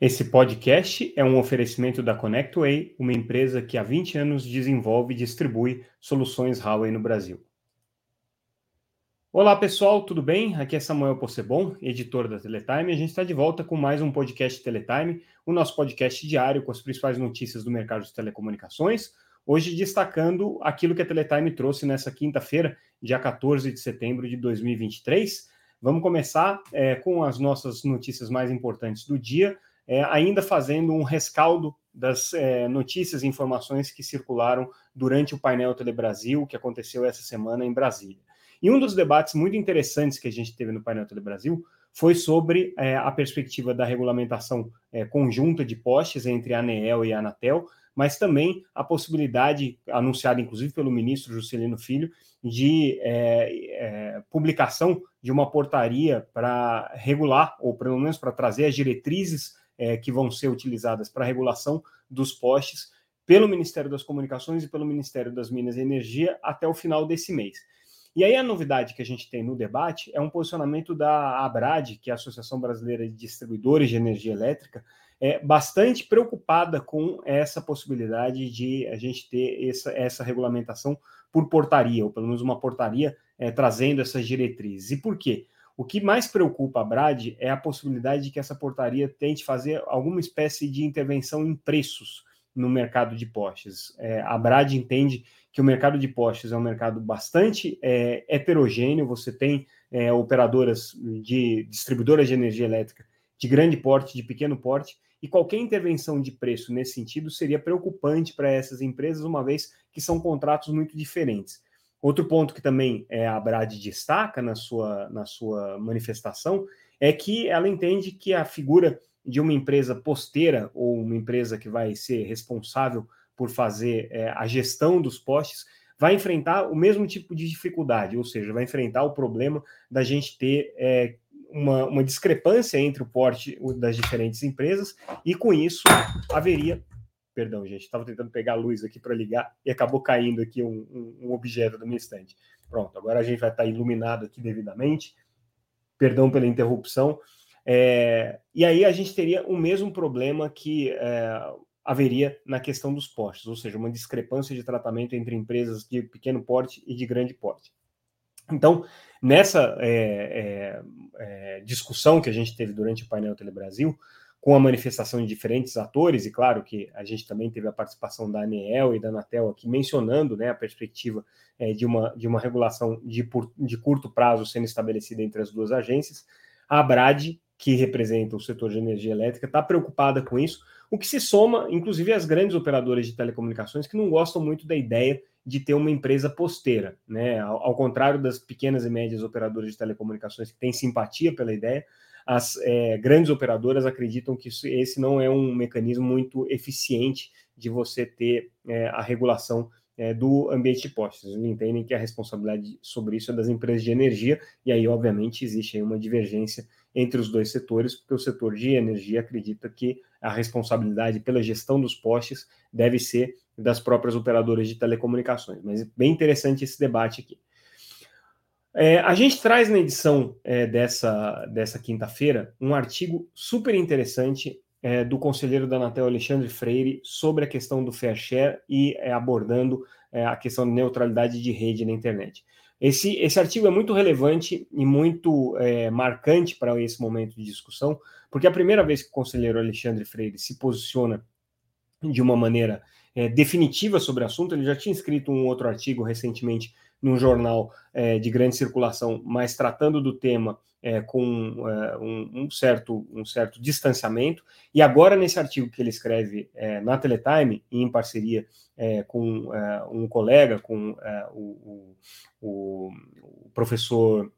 Esse podcast é um oferecimento da ConnectWay, uma empresa que há 20 anos desenvolve e distribui soluções Huawei no Brasil. Olá pessoal, tudo bem? Aqui é Samuel Possebon, editor da Teletime. A gente está de volta com mais um podcast Teletime, o nosso podcast diário com as principais notícias do mercado de telecomunicações. Hoje destacando aquilo que a Teletime trouxe nessa quinta-feira, dia 14 de setembro de 2023. Vamos começar é, com as nossas notícias mais importantes do dia é, ainda fazendo um rescaldo das é, notícias e informações que circularam durante o painel Telebrasil, que aconteceu essa semana em Brasília. E um dos debates muito interessantes que a gente teve no painel Telebrasil foi sobre é, a perspectiva da regulamentação é, conjunta de postes entre a ANEEL e a Anatel, mas também a possibilidade, anunciada inclusive pelo ministro Juscelino Filho, de é, é, publicação de uma portaria para regular, ou pelo menos para trazer as diretrizes é, que vão ser utilizadas para regulação dos postes pelo Ministério das Comunicações e pelo Ministério das Minas e Energia até o final desse mês. E aí a novidade que a gente tem no debate é um posicionamento da ABRAD, que é a Associação Brasileira de Distribuidores de Energia Elétrica, é bastante preocupada com essa possibilidade de a gente ter essa, essa regulamentação por portaria, ou pelo menos uma portaria é, trazendo essas diretrizes. E por quê? O que mais preocupa a Brad é a possibilidade de que essa portaria tente fazer alguma espécie de intervenção em preços no mercado de postes. É, a Brad entende que o mercado de postes é um mercado bastante é, heterogêneo, você tem é, operadoras de distribuidoras de energia elétrica de grande porte, de pequeno porte, e qualquer intervenção de preço nesse sentido seria preocupante para essas empresas, uma vez que são contratos muito diferentes. Outro ponto que também é, a Brad destaca na sua, na sua manifestação é que ela entende que a figura de uma empresa posteira ou uma empresa que vai ser responsável por fazer é, a gestão dos postes vai enfrentar o mesmo tipo de dificuldade, ou seja, vai enfrentar o problema da gente ter é, uma, uma discrepância entre o porte das diferentes empresas e com isso haveria Perdão, gente, estava tentando pegar a luz aqui para ligar e acabou caindo aqui um, um, um objeto do meu estande. Pronto, agora a gente vai estar tá iluminado aqui devidamente. Perdão pela interrupção. É, e aí a gente teria o mesmo problema que é, haveria na questão dos postes, ou seja, uma discrepância de tratamento entre empresas de pequeno porte e de grande porte. Então, nessa é, é, é discussão que a gente teve durante o painel Telebrasil, com a manifestação de diferentes atores, e claro que a gente também teve a participação da ANEEL e da Anatel aqui mencionando né, a perspectiva é, de, uma, de uma regulação de, de curto prazo sendo estabelecida entre as duas agências. A Abrad, que representa o setor de energia elétrica, está preocupada com isso, o que se soma, inclusive, às grandes operadoras de telecomunicações que não gostam muito da ideia de ter uma empresa posteira, né? Ao, ao contrário das pequenas e médias operadoras de telecomunicações que têm simpatia pela ideia, as é, grandes operadoras acreditam que isso, esse não é um mecanismo muito eficiente de você ter é, a regulação é, do ambiente de postes. Eles entendem que a responsabilidade sobre isso é das empresas de energia, e aí, obviamente, existe uma divergência entre os dois setores, porque o setor de energia acredita que a responsabilidade pela gestão dos postes deve ser das próprias operadoras de telecomunicações. Mas é bem interessante esse debate aqui. É, a gente traz na edição é, dessa, dessa quinta-feira um artigo super interessante é, do conselheiro da Anatel Alexandre Freire sobre a questão do fair share e é, abordando é, a questão de neutralidade de rede na internet. Esse, esse artigo é muito relevante e muito é, marcante para esse momento de discussão, porque é a primeira vez que o conselheiro Alexandre Freire se posiciona de uma maneira definitiva sobre o assunto. Ele já tinha escrito um outro artigo recentemente num jornal é, de grande circulação, mas tratando do tema é, com é, um, um, certo, um certo distanciamento. E agora, nesse artigo que ele escreve é, na Teletime, em parceria é, com é, um colega, com o, o, o, professor.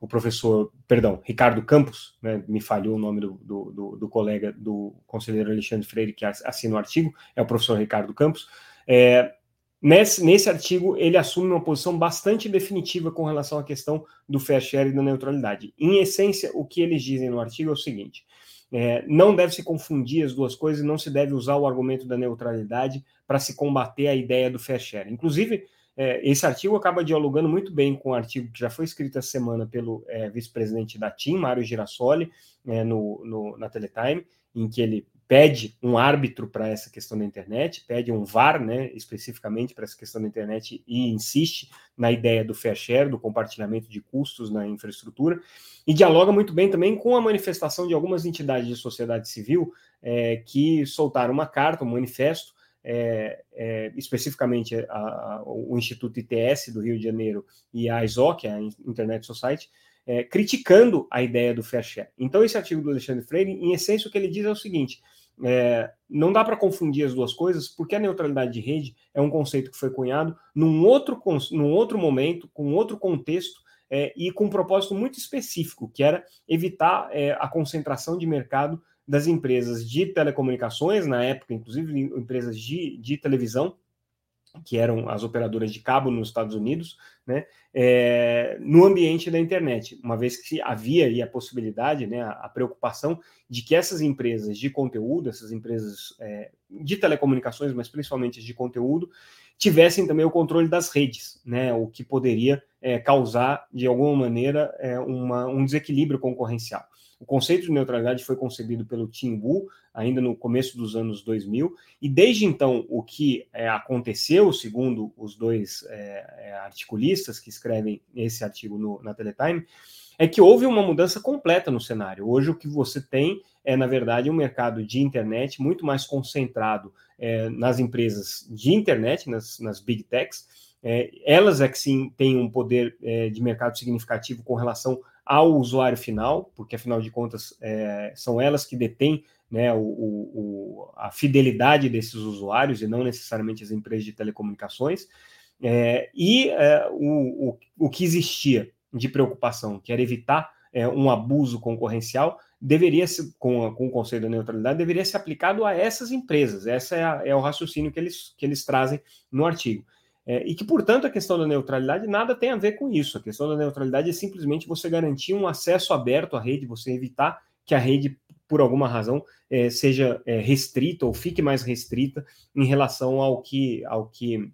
o professor, perdão, Ricardo Campos, né, me falhou o nome do, do, do, do, colega do conselheiro Alexandre Freire, que assina o artigo, é o professor Ricardo Campos. É, Nesse, nesse artigo, ele assume uma posição bastante definitiva com relação à questão do fair share e da neutralidade. Em essência, o que eles dizem no artigo é o seguinte: é, não deve se confundir as duas coisas, não se deve usar o argumento da neutralidade para se combater a ideia do fair share. Inclusive, é, esse artigo acaba dialogando muito bem com o artigo que já foi escrito essa semana pelo é, vice-presidente da TIM, Mário Girassoli, é, no, no, na Teletime, em que ele pede um árbitro para essa questão da internet, pede um VAR, né, especificamente para essa questão da internet e insiste na ideia do fair share, do compartilhamento de custos na infraestrutura, e dialoga muito bem também com a manifestação de algumas entidades de sociedade civil é, que soltaram uma carta, um manifesto, é, é, especificamente a, a, o Instituto ITS do Rio de Janeiro e a ISOC, a Internet Society, é, criticando a ideia do fair share. Então, esse artigo do Alexandre Freire, em essência, o que ele diz é o seguinte: é, não dá para confundir as duas coisas, porque a neutralidade de rede é um conceito que foi cunhado num outro, num outro momento, com outro contexto é, e com um propósito muito específico, que era evitar é, a concentração de mercado das empresas de telecomunicações, na época, inclusive empresas de, de televisão, que eram as operadoras de cabo nos Estados Unidos, né, é, no ambiente da internet, uma vez que havia aí a possibilidade, né, a, a preocupação de que essas empresas de conteúdo, essas empresas é, de telecomunicações, mas principalmente de conteúdo, tivessem também o controle das redes, né, o que poderia é, causar, de alguma maneira, é, uma, um desequilíbrio concorrencial. O conceito de neutralidade foi concebido pelo Tim Wu ainda no começo dos anos 2000, e desde então o que é, aconteceu, segundo os dois é, é, articulistas que escrevem esse artigo no, na Teletime, é que houve uma mudança completa no cenário. Hoje o que você tem é, na verdade, um mercado de internet muito mais concentrado é, nas empresas de internet, nas, nas big techs, é, elas é que sim têm um poder é, de mercado significativo com relação ao usuário final, porque afinal de contas é, são elas que detêm né, o, o, a fidelidade desses usuários e não necessariamente as empresas de telecomunicações. É, e é, o, o, o, que existia de preocupação, que era evitar é, um abuso concorrencial, deveria com, com o conceito da neutralidade, deveria ser aplicado a essas empresas. Essa é, a, é o raciocínio que eles, que eles trazem no artigo. É, e que, portanto, a questão da neutralidade nada tem a ver com isso. A questão da neutralidade é simplesmente você garantir um acesso aberto à rede, você evitar que a rede, por alguma razão, é, seja é, restrita ou fique mais restrita em relação ao que, ao que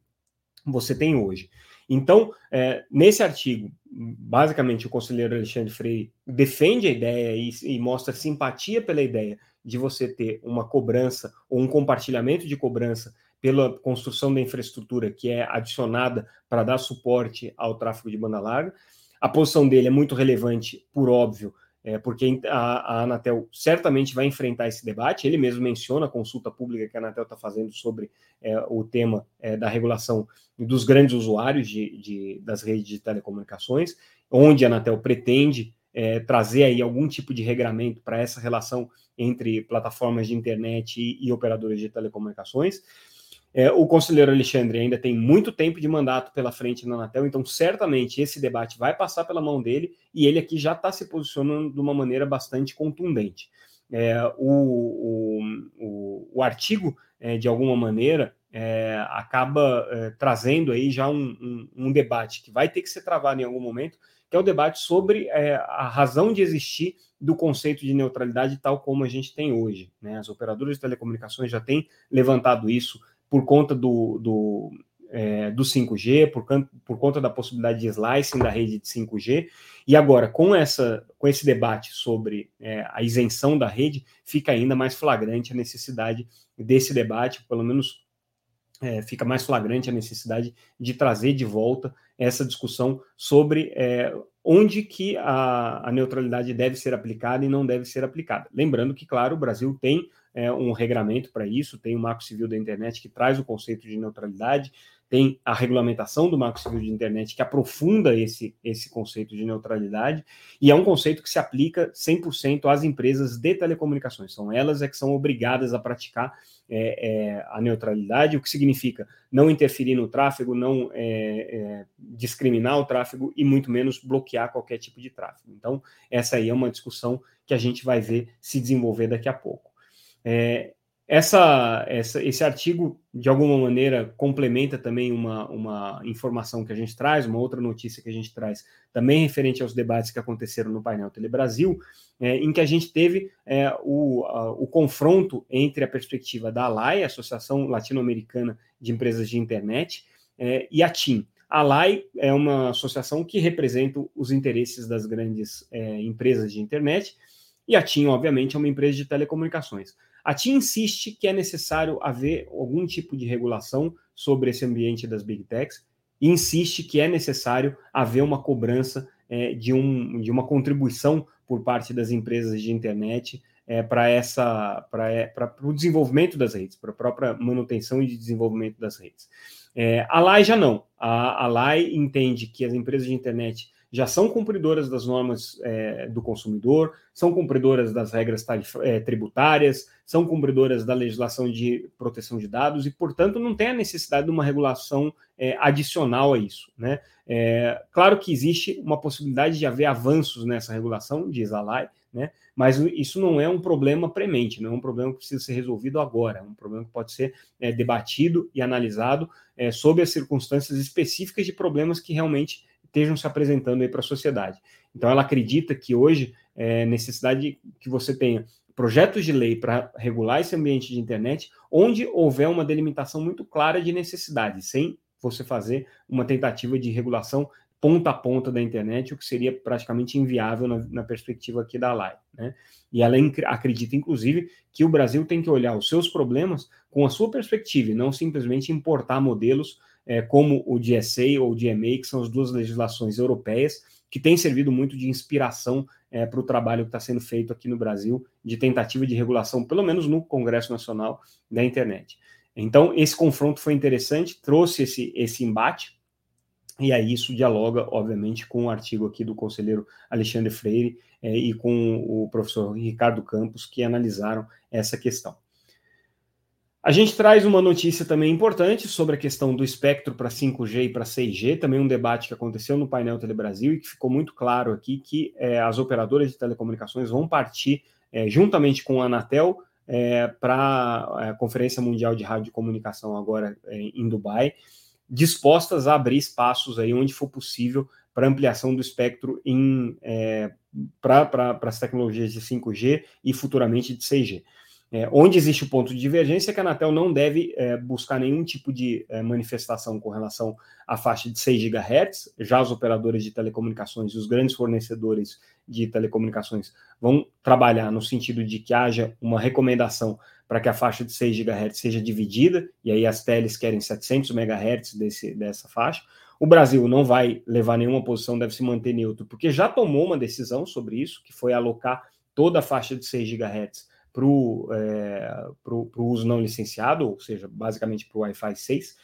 você tem hoje. Então, é, nesse artigo, basicamente, o conselheiro Alexandre Freire defende a ideia e, e, mostra simpatia pela ideia de você ter uma cobrança ou um compartilhamento de cobrança pela construção da infraestrutura que é adicionada para dar suporte ao tráfego de banda larga. A posição dele é muito relevante, por óbvio, é, porque a, a, Anatel certamente vai enfrentar esse debate. Ele mesmo menciona a consulta pública que a Anatel está fazendo sobre é, o tema é, da regulação dos grandes usuários de, de, das redes de telecomunicações, onde a Anatel pretende é, trazer aí algum tipo de regramento para essa relação entre plataformas de internet e, e operadoras de telecomunicações. É, o conselheiro Alexandre ainda tem muito tempo de mandato pela frente na Anatel, então certamente esse debate vai passar pela mão dele e ele aqui já está se posicionando de uma maneira bastante contundente. É, o, o, o, artigo, é, de alguma maneira, é, acaba é, trazendo aí já um, um, um, debate que vai ter que ser travado em algum momento, que é o debate sobre é, a razão de existir do conceito de neutralidade tal como a gente tem hoje. Né? As operadoras de telecomunicações já têm levantado isso por conta do, do, é, do 5G, por, por conta da possibilidade de slicing da rede de 5G. E agora, com, essa, com esse debate sobre é, a isenção da rede, fica ainda mais flagrante a necessidade desse debate, pelo menos é, fica mais flagrante a necessidade de trazer de volta essa discussão sobre é, onde que a, a, neutralidade deve ser aplicada e não deve ser aplicada. Lembrando que, claro, o Brasil tem é, um regramento para isso, tem o Marco Civil da Internet que traz o conceito de neutralidade, tem a regulamentação do Marco Civil de Internet que aprofunda esse, esse conceito de neutralidade, e é um conceito que se aplica 100% às empresas de telecomunicações. São elas é que são obrigadas a praticar é, é, a neutralidade, o que significa não interferir no tráfego, não é, é, discriminar o tráfego e muito menos bloquear qualquer tipo de tráfego. Então, essa aí é uma discussão que a gente vai ver se desenvolver daqui a pouco. É, essa, essa, esse artigo, de alguma maneira, complementa também uma, uma informação que a gente traz, uma outra notícia que a gente traz, também referente aos debates que aconteceram no painel Telebrasil, é, em que a gente teve é, o, a, o confronto entre a perspectiva da ALAI, Associação Latino-Americana de Empresas de Internet, é, e a TIM. A LAI é uma associação que representa os interesses das grandes é, empresas de internet, e a TIM, obviamente, é uma empresa de telecomunicações. A TIM insiste que é necessário haver algum tipo de regulação sobre esse ambiente das big techs, e insiste que é necessário haver uma cobrança é, de, um, de uma contribuição por parte das empresas de internet é, para essa para é, o desenvolvimento das redes, para a própria manutenção e desenvolvimento das redes. É, a LAI já não. A, a LAI entende que as empresas de internet já são cumpridoras das normas é, do consumidor, são cumpridoras das regras é, tributárias, são cumpridoras da legislação de proteção de dados e, portanto, não tem a necessidade de uma regulação é, adicional a isso. Né? É, claro que existe uma possibilidade de haver avanços nessa regulação, diz a LAI, né? mas isso não é um problema premente, não é um problema que precisa ser resolvido agora, é um problema que pode ser é, debatido e analisado é, sob as circunstâncias específicas de problemas que realmente estejam se apresentando aí para a sociedade. Então, ela acredita que hoje é necessidade que você tenha projetos de lei para regular esse ambiente de internet, onde houver uma delimitação muito clara de necessidade, sem você fazer uma tentativa de regulação ponta a ponta da internet, o que seria praticamente inviável na, na perspectiva aqui da LAI. Né? E ela acredita, inclusive, que o Brasil tem que olhar os seus problemas com a sua perspectiva e não simplesmente importar modelos é, como o DSA ou o DMA, que são as duas legislações europeias, que têm servido muito de inspiração é, para o trabalho que está sendo feito aqui no Brasil, de tentativa de regulação, pelo menos no Congresso Nacional da Internet. Então, esse confronto foi interessante, trouxe esse, esse embate, e aí isso dialoga, obviamente, com o artigo aqui do conselheiro Alexandre Freire é, e com o professor Ricardo Campos, que analisaram essa questão. A gente traz uma notícia também importante sobre a questão do espectro para 5G e para 6G, também um debate que aconteceu no painel Telebrasil e que ficou muito claro aqui que é, as operadoras de telecomunicações vão partir é, juntamente com a Anatel para a Conferência Mundial de Rádio e Comunicação agora em Dubai, dispostas a abrir espaços aí onde for possível para ampliação do espectro é, para as tecnologias de 5G e futuramente de 6G. É, onde existe o ponto de divergência é que a Anatel não deve é, buscar nenhum tipo de é, manifestação com relação à faixa de 6 GHz. Já as operadoras de telecomunicações e os grandes fornecedores de telecomunicações vão trabalhar no sentido de que haja uma recomendação para que a faixa de 6 GHz seja dividida, e aí as teles querem 700 MHz desse, dessa faixa. O Brasil não vai levar nenhuma posição, deve se manter neutro, porque já tomou uma decisão sobre isso, que foi alocar toda a faixa de 6 GHz para o é, uso não licenciado, ou seja, basicamente para o Wi-Fi 6.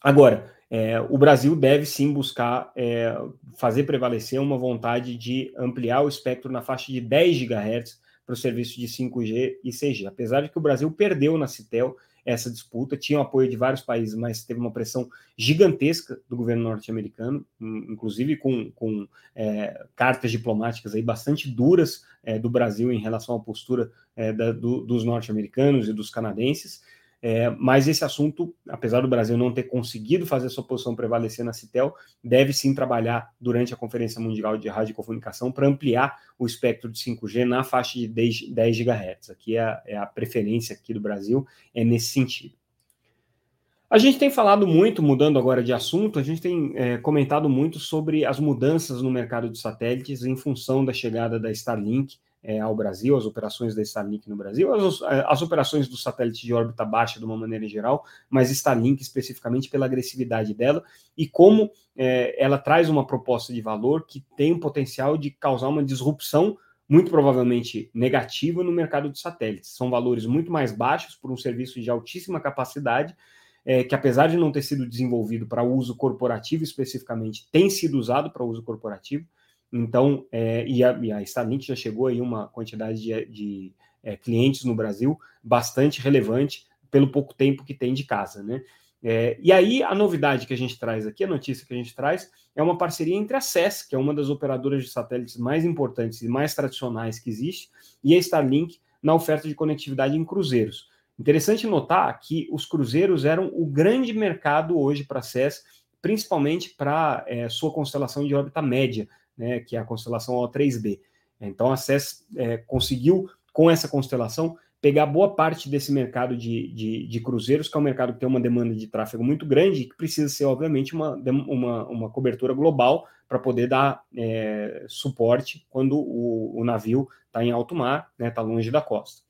Agora, é, o Brasil deve sim buscar é, fazer prevalecer uma vontade de ampliar o espectro na faixa de 10 GHz para o serviço de 5G e 6G. Apesar de que o Brasil perdeu na Citel essa disputa, tinha o apoio de vários países, mas teve uma pressão gigantesca do governo norte-americano, inclusive com, com é, cartas diplomáticas aí bastante duras é, do Brasil em relação à postura é, da, do, dos norte-americanos e dos canadenses. É, mas esse assunto, apesar do Brasil não ter conseguido fazer sua posição prevalecer na Citel, deve sim trabalhar durante a Conferência Mundial de Rádio e Comunicação para ampliar o espectro de 5G na faixa de 10, 10 GHz. Aqui é a, é a preferência aqui do Brasil, é nesse sentido. A gente tem falado muito, mudando agora de assunto, a gente tem é, comentado muito sobre as mudanças no mercado de satélites em função da chegada da Starlink é, ao Brasil, as operações da Starlink no Brasil, as, as, operações do satélite de órbita baixa de uma maneira geral, mas Starlink especificamente pela agressividade dela e como é, ela traz uma proposta de valor que tem o potencial de causar uma disrupção muito provavelmente negativa no mercado de satélites. São valores muito mais baixos por um serviço de altíssima capacidade, é, que apesar de não ter sido desenvolvido para uso corporativo especificamente, tem sido usado para uso corporativo. Então, é, e, a, e, a, Starlink já chegou aí uma quantidade de, de é, clientes no Brasil bastante relevante pelo pouco tempo que tem de casa, né? É, e aí a novidade que a gente traz aqui, a notícia que a gente traz, é uma parceria entre a SES, que é uma das operadoras de satélites mais importantes e mais tradicionais que existe, e a Starlink na oferta de conectividade em cruzeiros. Interessante notar que os cruzeiros eram o grande mercado hoje para a SES, principalmente para é, sua constelação de órbita média, né, que é a constelação O3b. Então a SES é, conseguiu, com essa constelação, pegar boa parte desse mercado de, de, de, cruzeiros, que é um mercado que tem uma demanda de tráfego muito grande e que precisa ser, obviamente, uma, uma, uma cobertura global para poder dar é, suporte quando o, o navio está em alto mar, está né, tá longe da costa.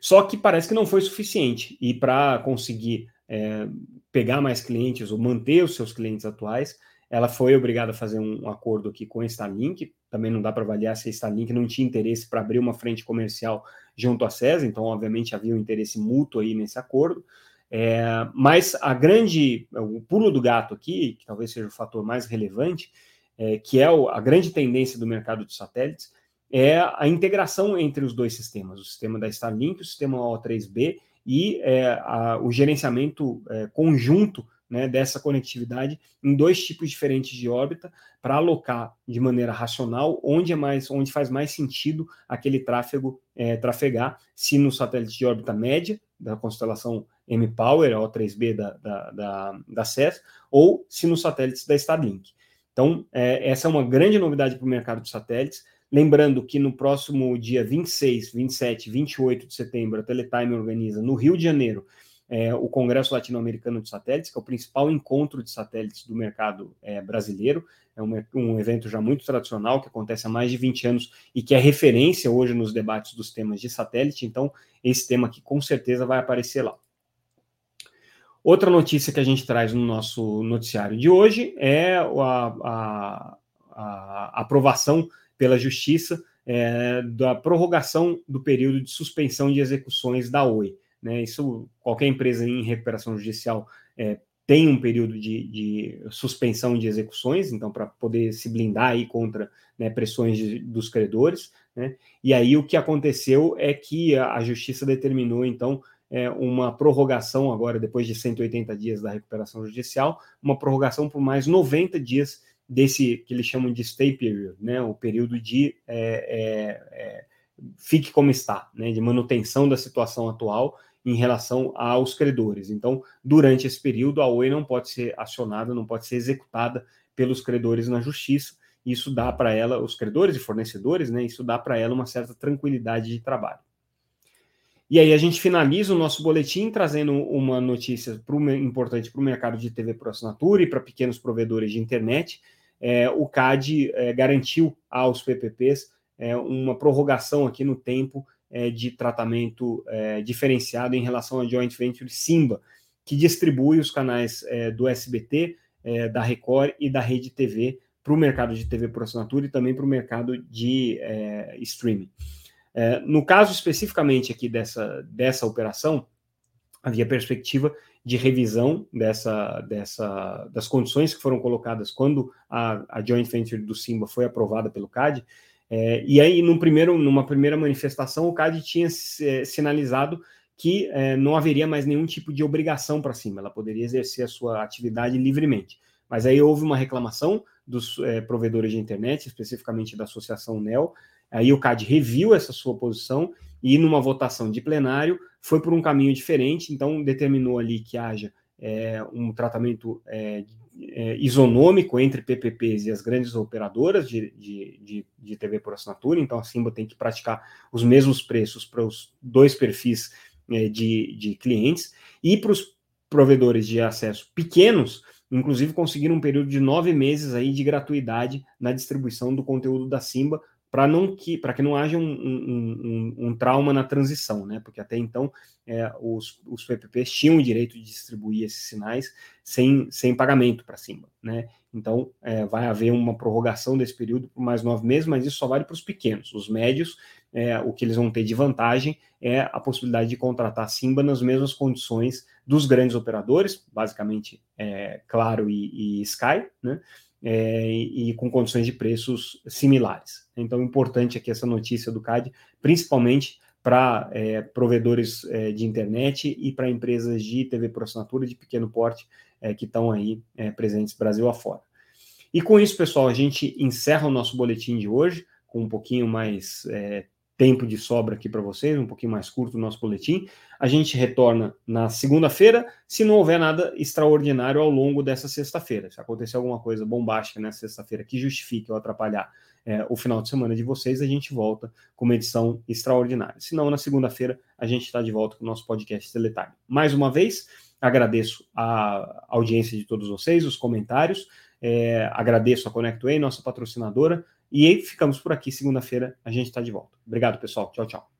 Só que parece que não foi suficiente, e para conseguir é, pegar mais clientes ou manter os seus clientes atuais, ela foi obrigada a fazer um acordo aqui com a Starlink. Também não dá para avaliar se a Starlink não tinha interesse para abrir uma frente comercial junto à CES, então, obviamente, havia um interesse mútuo aí nesse acordo. É, mas a grande, o pulo do gato aqui, que talvez seja o fator mais relevante, é, que é o, a grande tendência do mercado de satélites, é a integração entre os dois sistemas, o sistema da Starlink, o sistema O3B e é, a, o gerenciamento é, conjunto né, dessa conectividade em dois tipos diferentes de órbita para alocar de maneira racional onde é mais onde faz mais sentido aquele tráfego é, trafegar, se no satélite de órbita média da constelação M-Power, O3B da, da, da, da CES, ou se nos satélites da Starlink. Então, é, essa é uma grande novidade para o mercado de satélites. Lembrando que no próximo dia 26, 27, 28 de setembro, a Teletime organiza no Rio de Janeiro é, o Congresso Latino-Americano de Satélites, que é o principal encontro de satélites do mercado é, brasileiro. É um, um, evento já muito tradicional, que acontece há mais de 20 anos e que é referência hoje nos debates dos temas de satélite. Então, esse tema aqui com certeza vai aparecer lá. Outra notícia que a gente traz no nosso noticiário de hoje é a, a, a aprovação pela Justiça é, da prorrogação do período de suspensão de execuções da OI. Né? Isso, qualquer empresa em recuperação judicial é, tem um período de, de, suspensão de execuções, então, para poder se blindar aí contra né, pressões de, dos credores. Né? E aí o que aconteceu é que a, a justiça determinou, então, é, uma prorrogação agora, depois de 180 dias da recuperação judicial, uma prorrogação por mais 90 dias desse que eles chamam de stay period, né? o período de é, é, é fique como está, né? de manutenção da situação atual em relação aos credores. Então, durante esse período, a OE não pode ser acionada, não pode ser executada pelos credores na justiça. Isso dá para ela, os credores e fornecedores, né? Isso dá para ela uma certa tranquilidade de trabalho. E aí a gente finaliza o nosso boletim trazendo uma notícia pro, importante para o mercado de TV por assinatura e para pequenos provedores de internet. É, o CAD é, garantiu aos PPPs é, uma prorrogação aqui no tempo é, de tratamento é, diferenciado em relação à joint venture Simba, que distribui os canais é, do SBT, é, da Record e da Rede TV para o mercado de TV por assinatura e também para o mercado de é, streaming. É, no caso especificamente aqui dessa, dessa operação, havia perspectiva de revisão dessa, dessa, das condições que foram colocadas quando a, a joint venture do Simba foi aprovada pelo CAD, é, e aí, num primeiro, numa primeira manifestação, o CAD tinha é, sinalizado que é, não haveria mais nenhum tipo de obrigação para cima, ela poderia exercer a sua atividade livremente. Mas aí houve uma reclamação dos é, provedores de internet, especificamente da Associação NEL, aí o CAD reviu essa sua posição e, numa votação de plenário, foi por um caminho diferente, então determinou ali que haja um tratamento é, isonômico entre PPPs e as grandes operadoras de, de, de, de, TV por assinatura, então a Simba tem que praticar os mesmos preços para os dois perfis é, de, de clientes, e para os provedores de acesso pequenos, inclusive conseguiram um período de nove meses aí de gratuidade na distribuição do conteúdo da Simba, para não que para que não haja um, um, um, um, trauma na transição, né? Porque até então é, os, os PPPs tinham o direito de distribuir esses sinais sem, sem pagamento para cima, né? Então é, vai haver uma prorrogação desse período por mais nove meses, mas isso só vale para os pequenos. Os médios, é, o que eles vão ter de vantagem é a possibilidade de contratar Simba nas mesmas condições dos grandes operadores, basicamente é, Claro e, e Sky, né? É, e, com condições de preços similares. Então, importante aqui essa notícia do CAD, principalmente para é, provedores é, de internet e para empresas de TV por assinatura de pequeno porte é, que estão aí é, presentes Brasil afora. E com isso, pessoal, a gente encerra o nosso boletim de hoje, com um pouquinho mais é, tempo de sobra aqui para vocês, um pouquinho mais curto o nosso boletim. A gente retorna na segunda-feira, se não houver nada extraordinário ao longo dessa sexta-feira. Se acontecer alguma coisa bombástica nessa sexta-feira que justifique ou atrapalhar é, o final de semana de vocês, a gente volta com uma edição extraordinária. Se não, na segunda-feira a gente está de volta com o nosso podcast Teletime. Mais uma vez, agradeço a audiência de todos vocês, os comentários, é, agradeço a ConnectWay, nossa patrocinadora, e ficamos por aqui. Segunda-feira a gente está de volta. Obrigado, pessoal. Tchau, tchau.